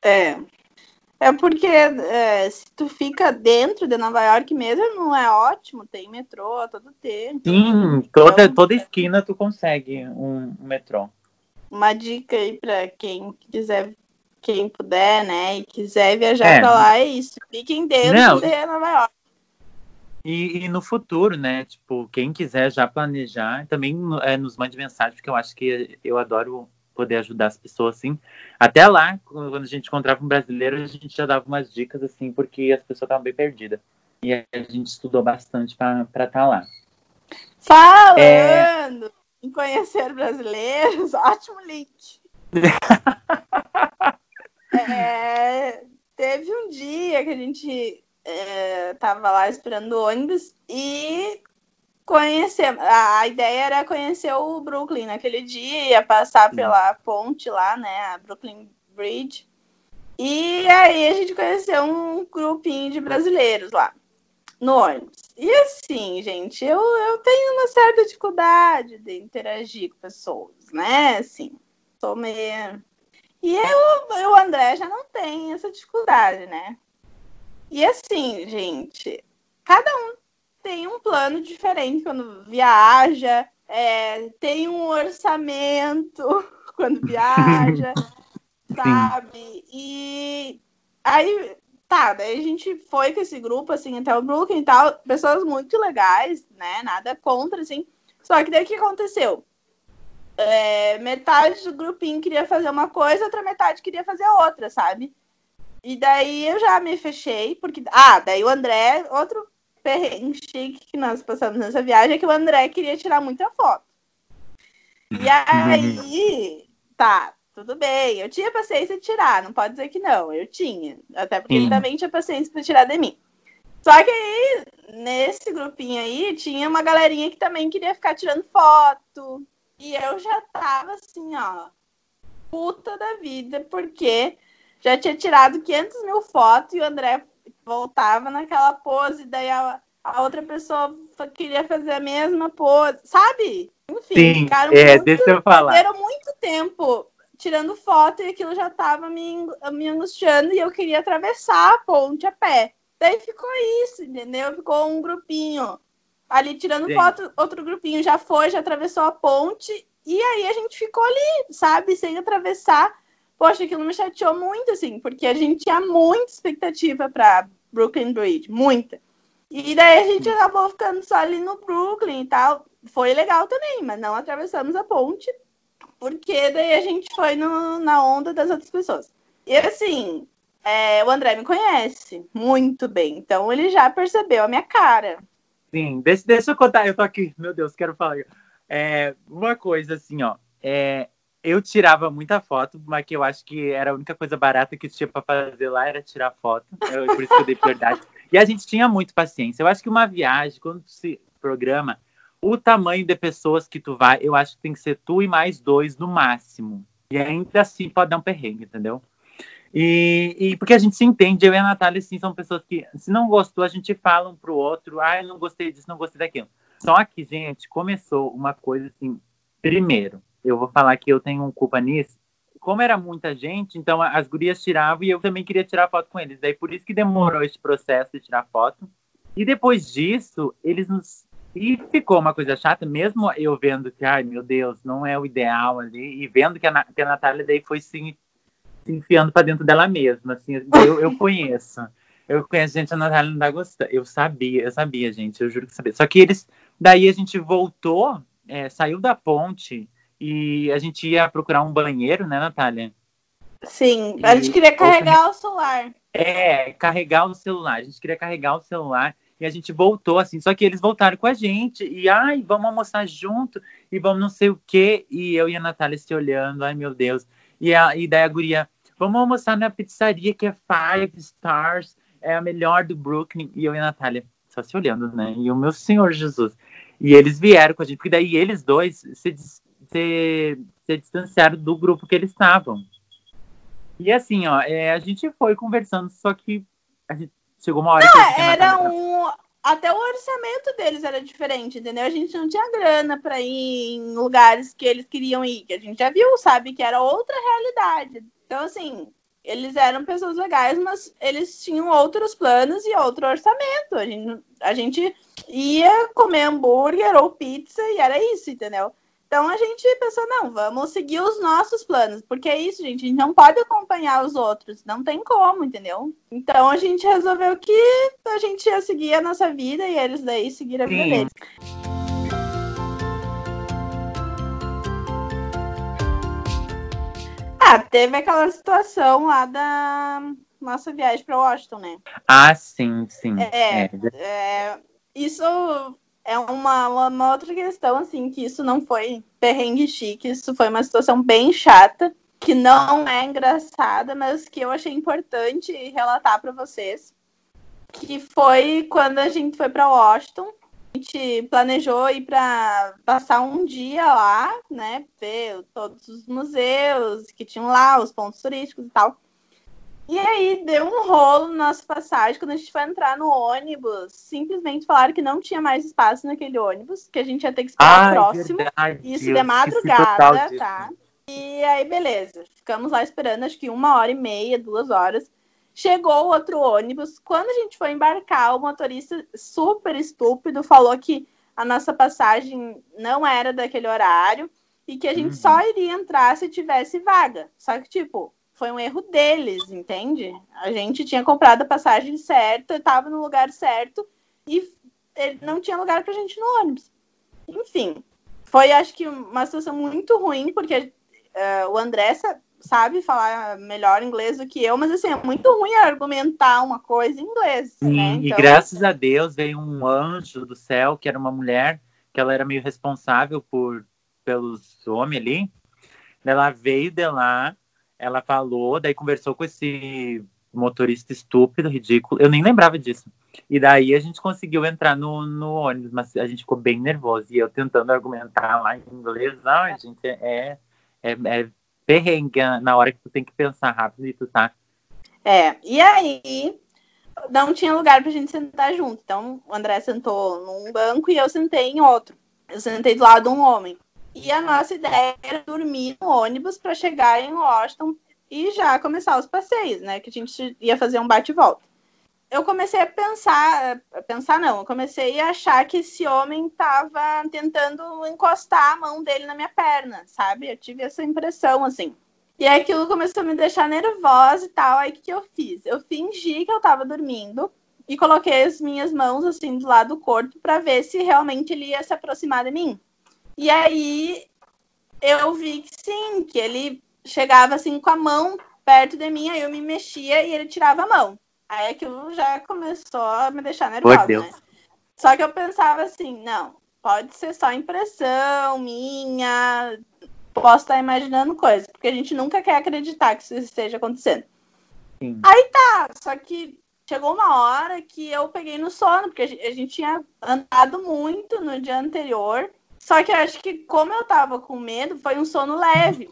é. É porque é, se tu fica dentro de Nova York mesmo, não é ótimo, tem metrô a todo tempo. Sim, toda, toda esquina tu consegue um, um metrô. Uma dica aí pra quem quiser, quem puder, né, e quiser viajar É. pra lá, é isso. Fiquem dentro Não. de Nova York. E, e no futuro, né? Tipo, quem quiser já planejar, também é, nos mande mensagem, porque eu acho que eu adoro poder ajudar as pessoas, assim. Até lá, quando a gente encontrava um brasileiro, a gente já dava umas dicas, assim, porque as pessoas estavam bem perdidas. E a gente estudou bastante para estar lá. Falando em conhecer brasileiros, (laughs) ótimo link. (laughs) É, teve um dia que a gente é, tava lá esperando o ônibus e conhecer. A, a ideia era conhecer o Brooklyn naquele dia, passar Sim. pela ponte lá, né? A Brooklyn Bridge. E aí a gente conheceu um grupinho de brasileiros lá no ônibus. E assim, gente, eu, eu tenho uma certa dificuldade de interagir com pessoas, né? Assim, sou meio. E eu, eu, o André já não tem essa dificuldade, né? E assim, gente, cada um tem um plano diferente quando viaja, é, tem um orçamento (laughs) quando viaja, (laughs) sabe? E aí tá, daí a gente foi com esse grupo, assim, até o Brooklyn e tal, pessoas muito legais, né? Nada contra, assim. Só que daí o que aconteceu? É, metade do grupinho queria fazer uma coisa, outra metade queria fazer outra, sabe? E daí eu já me fechei, porque. Ah, daí o André, outro perrengue chique que nós passamos nessa viagem é que o André queria tirar muita foto. E aí, (laughs) tá, tudo bem. Eu tinha paciência de tirar, não pode dizer que não. Eu tinha. Até porque ele Sim. também tinha paciência para tirar de mim. Só que aí, nesse grupinho aí, tinha uma galerinha que também queria ficar tirando foto. E eu já tava assim, ó, puta da vida, porque já tinha tirado 500 mil fotos e o André voltava naquela pose, daí a, a outra pessoa queria fazer a mesma pose, sabe? Enfim, Sim, ficaram é, muito deixa eu falar. perderam muito tempo tirando foto e aquilo já tava me, me angustiando e eu queria atravessar a ponte a pé. Daí ficou isso, entendeu? Ficou um grupinho ali tirando Sim. foto, outro grupinho já foi, já atravessou a ponte e aí a gente ficou ali, sabe, sem atravessar. Poxa, aquilo me chateou muito, assim, porque a gente tinha muita expectativa para Brooklyn Bridge, muita. E daí a gente acabou ficando só ali no Brooklyn e tal. Foi legal também, mas não atravessamos a ponte, porque daí a gente foi no- na onda das outras pessoas. E assim, é, o André me conhece muito bem, então ele já percebeu a minha cara. Sim, deixa, deixa eu contar, eu tô aqui, meu Deus, quero falar. É, uma coisa assim, ó, é, eu tirava muita foto, mas que eu acho que era a única coisa barata que tinha pra fazer lá era tirar foto, eu, por isso que eu dei prioridade. E a gente tinha muito paciência. Eu acho que uma viagem, quando se programa, o tamanho de pessoas que tu vai, eu acho que tem que ser tu e mais dois no máximo. E ainda assim pode dar um perrengue, entendeu? E, e porque a gente se entende, eu e a Natália, assim, são pessoas que, se não gostou, a gente fala um pro outro, ah, eu não gostei disso, não gostei daquilo. Só que, gente, começou uma coisa assim, primeiro, eu vou falar que eu tenho culpa nisso, como era muita gente, então as gurias tiravam e eu também queria tirar foto com eles. Daí por isso que demorou esse processo de tirar foto. E depois disso, eles nos. E ficou uma coisa chata, mesmo eu vendo que, ai meu Deus, não é o ideal ali, e vendo que a, que a Natália daí foi se, se enfiando pra dentro dela mesma, assim, eu, eu conheço. Eu conheço, gente, a Natália não tá gostando. Eu sabia, eu sabia, gente, eu juro que sabia. Só que eles, daí a gente voltou, é, saiu da ponte e a gente ia procurar um banheiro, né, Natália? Sim, a gente queria carregar o celular. É, carregar o celular. A gente queria carregar o celular e a gente voltou, assim. Só que eles voltaram com a gente. E, ai, vamos almoçar junto e vamos não sei o quê. E eu e a Natália se olhando, ai meu Deus. E, a, e daí a guria, vamos almoçar na pizzaria que é Five Stars, é a melhor do Brooklyn. E eu e a Natália só se olhando, né? E o meu Senhor Jesus. E eles vieram com a gente, porque daí eles dois se, se, se distanciaram do grupo que eles estavam. E assim, ó, é, a gente foi conversando, só que a gente chegou uma hora não, que. Era um. Até o orçamento deles era diferente, entendeu? A gente não tinha grana para ir em lugares que eles queriam ir, que a gente já viu, sabe, que era outra realidade. Então, assim, eles eram pessoas legais, mas eles tinham outros planos e outro orçamento. A gente, a gente ia comer hambúrguer ou pizza e era isso, entendeu? Então a gente pensou, não, vamos seguir os nossos planos, porque é isso, gente, a gente não pode acompanhar os outros, não tem como, entendeu? Então a gente resolveu que a gente ia seguir a nossa vida e eles daí seguiram a vida Sim. deles. Ah, teve aquela situação lá da nossa viagem para Washington, né? Ah, sim, sim. É, é. é isso é uma, uma, outra questão, assim, que isso não foi perrengue chique, isso foi uma situação bem chata, que não é engraçada, mas que eu achei importante relatar para vocês. Que foi quando a gente foi para Washington, a gente planejou ir para passar um dia lá, né, ver todos os museus que tinham lá, os pontos turísticos e tal. E aí deu um rolo na nossa passagem. Quando a gente foi entrar no ônibus, simplesmente falaram que não tinha mais espaço naquele ônibus, que a gente ia ter que esperar o próximo. Verdade, Isso de madrugada, tá? E aí, beleza. Ficamos lá esperando, acho que uma hora e meia, duas horas. Chegou outro ônibus. Quando a gente foi embarcar, o motorista super estúpido falou que a nossa passagem não era daquele horário e que a gente uhum. só iria entrar se tivesse vaga. Só que, tipo, foi um erro deles, entende? A gente tinha comprado a passagem certa, estava no lugar certo e não tinha lugar para a gente no ônibus. Enfim, foi acho que uma situação muito ruim, porque uh, o André sabe falar melhor inglês do que eu, mas assim, é muito ruim argumentar uma coisa em inglês. Sim, né? então, e graças a Deus veio um anjo do céu, que era uma mulher, que ela era meio responsável por pelos homens ali. Ela veio de lá ela falou, daí conversou com esse motorista estúpido, ridículo. Eu nem lembrava disso. E daí a gente conseguiu entrar no, no ônibus, mas a gente ficou bem nervoso. E eu tentando argumentar lá em inglês, ai, gente, é, é, é perrengue na hora que tu tem que pensar rápido e tu tá. É, e aí não tinha lugar pra gente sentar junto. Então o André sentou num banco e eu sentei em outro. Eu sentei do lado de um homem. E a nossa ideia era dormir no ônibus para chegar em Washington e já começar os passeios, né? Que a gente ia fazer um bate-volta. Eu comecei a pensar, a pensar não, eu comecei a achar que esse homem estava tentando encostar a mão dele na minha perna, sabe? Eu tive essa impressão, assim. E aquilo começou a me deixar nervosa e tal. Aí o que, que eu fiz? Eu fingi que eu estava dormindo e coloquei as minhas mãos assim do lado do corpo para ver se realmente ele ia se aproximar de mim. E aí eu vi que sim, que ele chegava assim com a mão perto de mim, aí eu me mexia e ele tirava a mão. Aí aquilo já começou a me deixar nervosa, né? Só que eu pensava assim, não, pode ser só impressão minha, posso estar imaginando coisas, porque a gente nunca quer acreditar que isso esteja acontecendo. Sim. Aí tá, só que chegou uma hora que eu peguei no sono, porque a gente tinha andado muito no dia anterior, só que eu acho que, como eu tava com medo, foi um sono leve.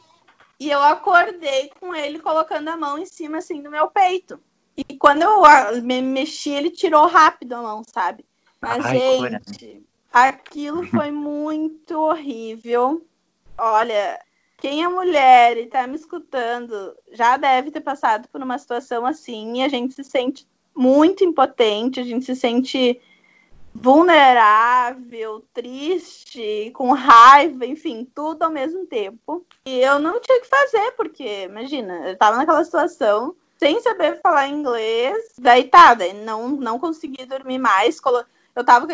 E eu acordei com ele colocando a mão em cima, assim, do meu peito. E quando eu me mexi, ele tirou rápido a mão, sabe? Mas, Ai, gente, aquilo foi muito horrível. Olha, quem é mulher e tá me escutando já deve ter passado por uma situação assim e a gente se sente muito impotente, a gente se sente vulnerável, triste, com raiva, enfim, tudo ao mesmo tempo. E eu não tinha o que fazer, porque, imagina, eu tava naquela situação sem saber falar inglês, daí tá, daí não, não consegui dormir mais. Eu tava,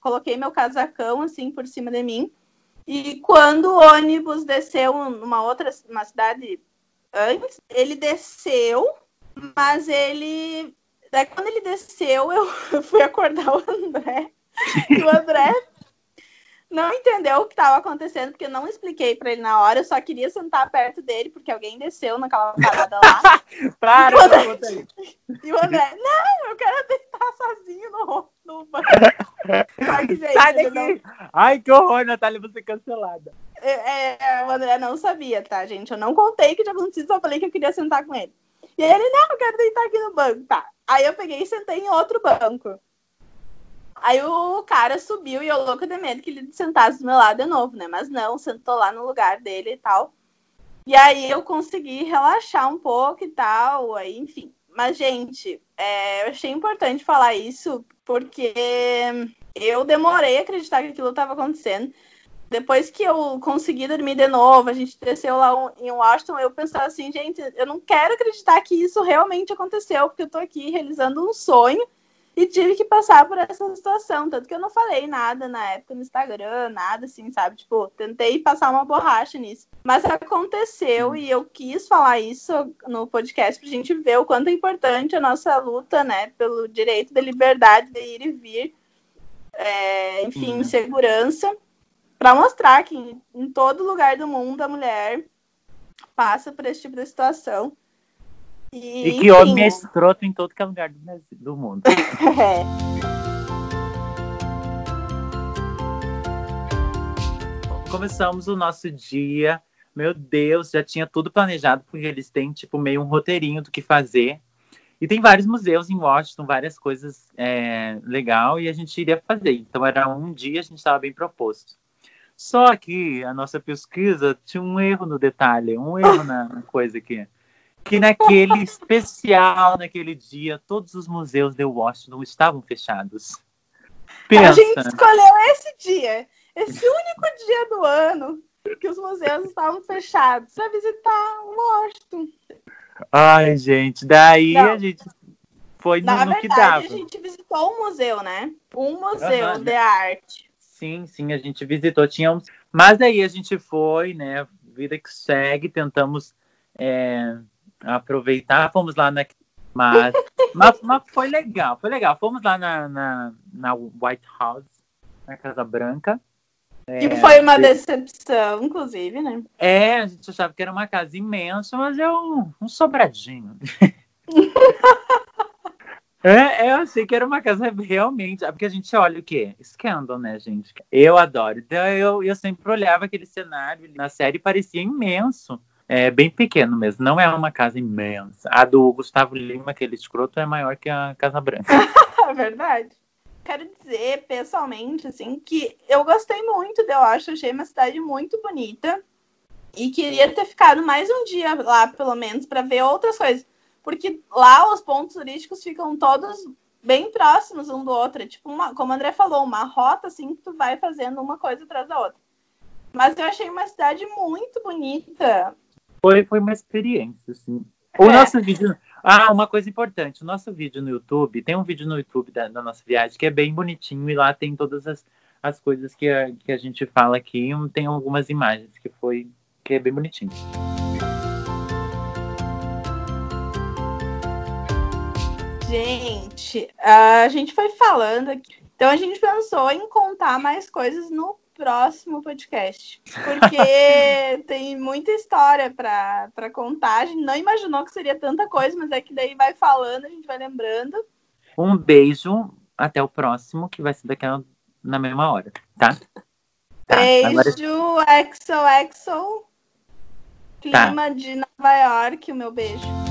coloquei meu casacão assim por cima de mim. E quando o ônibus desceu numa outra uma cidade antes, ele desceu, mas ele Daí quando ele desceu, eu (laughs) fui acordar o André. E o André não entendeu o que estava acontecendo, porque eu não expliquei para ele na hora, eu só queria sentar perto dele, porque alguém desceu naquela parada lá. (laughs) para, e o, André, e o André, não, eu quero deitar sozinho no, no banco. (laughs) Sai daqui! Não... Ai, que horror, Natália, você cancelada. É, é, o André não sabia, tá, gente? Eu não contei que tinha acontecido, só falei que eu queria sentar com ele. E ele, não, eu quero deitar aqui no banco. Tá. Aí eu peguei e sentei em outro banco. Aí o cara subiu e eu louca de medo que ele sentasse do meu lado de novo, né? Mas não, sentou lá no lugar dele e tal. E aí eu consegui relaxar um pouco e tal, aí, enfim. Mas, gente, é, eu achei importante falar isso porque eu demorei a acreditar que aquilo estava acontecendo depois que eu consegui dormir de novo, a gente desceu lá em Washington, eu pensava assim, gente, eu não quero acreditar que isso realmente aconteceu, porque eu tô aqui realizando um sonho e tive que passar por essa situação. Tanto que eu não falei nada na época no Instagram, nada assim, sabe? Tipo, tentei passar uma borracha nisso. Mas aconteceu e eu quis falar isso no podcast pra gente ver o quanto é importante a nossa luta, né, pelo direito da liberdade de ir e vir. É, enfim, uhum. segurança para mostrar que em, em todo lugar do mundo a mulher passa por esse tipo de situação. E, e que homem é escroto em todo que é lugar do, do mundo. (laughs) é. Começamos o nosso dia. Meu Deus, já tinha tudo planejado, porque eles têm, tipo, meio um roteirinho do que fazer. E tem vários museus em Washington, várias coisas é, legal, e a gente iria fazer. Então era um dia, a gente estava bem proposto. Só que a nossa pesquisa tinha um erro no detalhe, um erro na coisa aqui. Que naquele (laughs) especial, naquele dia, todos os museus de Washington estavam fechados. Pensa. A gente escolheu esse dia, esse único dia do ano que os museus estavam fechados para visitar Washington. Ai, gente, daí Não. a gente foi no, Na no verdade, que dava. a gente visitou um museu, né? Um museu uhum. de arte. Sim, sim, a gente visitou. Tínhamos... Mas aí a gente foi, né? Vida que segue, tentamos é, aproveitar, fomos lá na. Mas, (laughs) mas, mas, foi legal, foi legal. Fomos lá na, na, na White House, na Casa Branca. É, que foi uma decepção, inclusive, né? É, a gente achava que era uma casa imensa, mas é um, um sobradinho. (laughs) É, eu achei que era uma casa realmente. É porque a gente olha o quê? Scandal, né, gente? Eu adoro. Então eu, eu sempre olhava aquele cenário na série parecia imenso. É bem pequeno mesmo, não é uma casa imensa. A do Gustavo Lima, aquele escroto, é maior que a Casa Branca. (laughs) É verdade. Quero dizer, pessoalmente, assim, que eu gostei muito de eu acho, achei uma cidade muito bonita. E queria ter ficado mais um dia lá, pelo menos, para ver outras coisas porque lá os pontos turísticos ficam todos bem próximos um do outro. É tipo, uma, como o André falou, uma rota assim que tu vai fazendo uma coisa atrás da outra. Mas eu achei uma cidade muito bonita. Foi, foi uma experiência, assim. O é. nosso vídeo. Ah, uma coisa importante: o nosso vídeo no YouTube, tem um vídeo no YouTube da, da nossa viagem que é bem bonitinho e lá tem todas as, as coisas que a, que a gente fala aqui. Tem algumas imagens que foi que é bem bonitinho. Gente, a gente foi falando aqui. Então a gente pensou em contar mais coisas no próximo podcast. Porque (laughs) tem muita história para contar. A gente não imaginou que seria tanta coisa, mas é que daí vai falando, a gente vai lembrando. Um beijo, até o próximo, que vai ser daqui a, na mesma hora, tá? tá beijo, agora... XOXO. Clima tá. de Nova York, o meu beijo.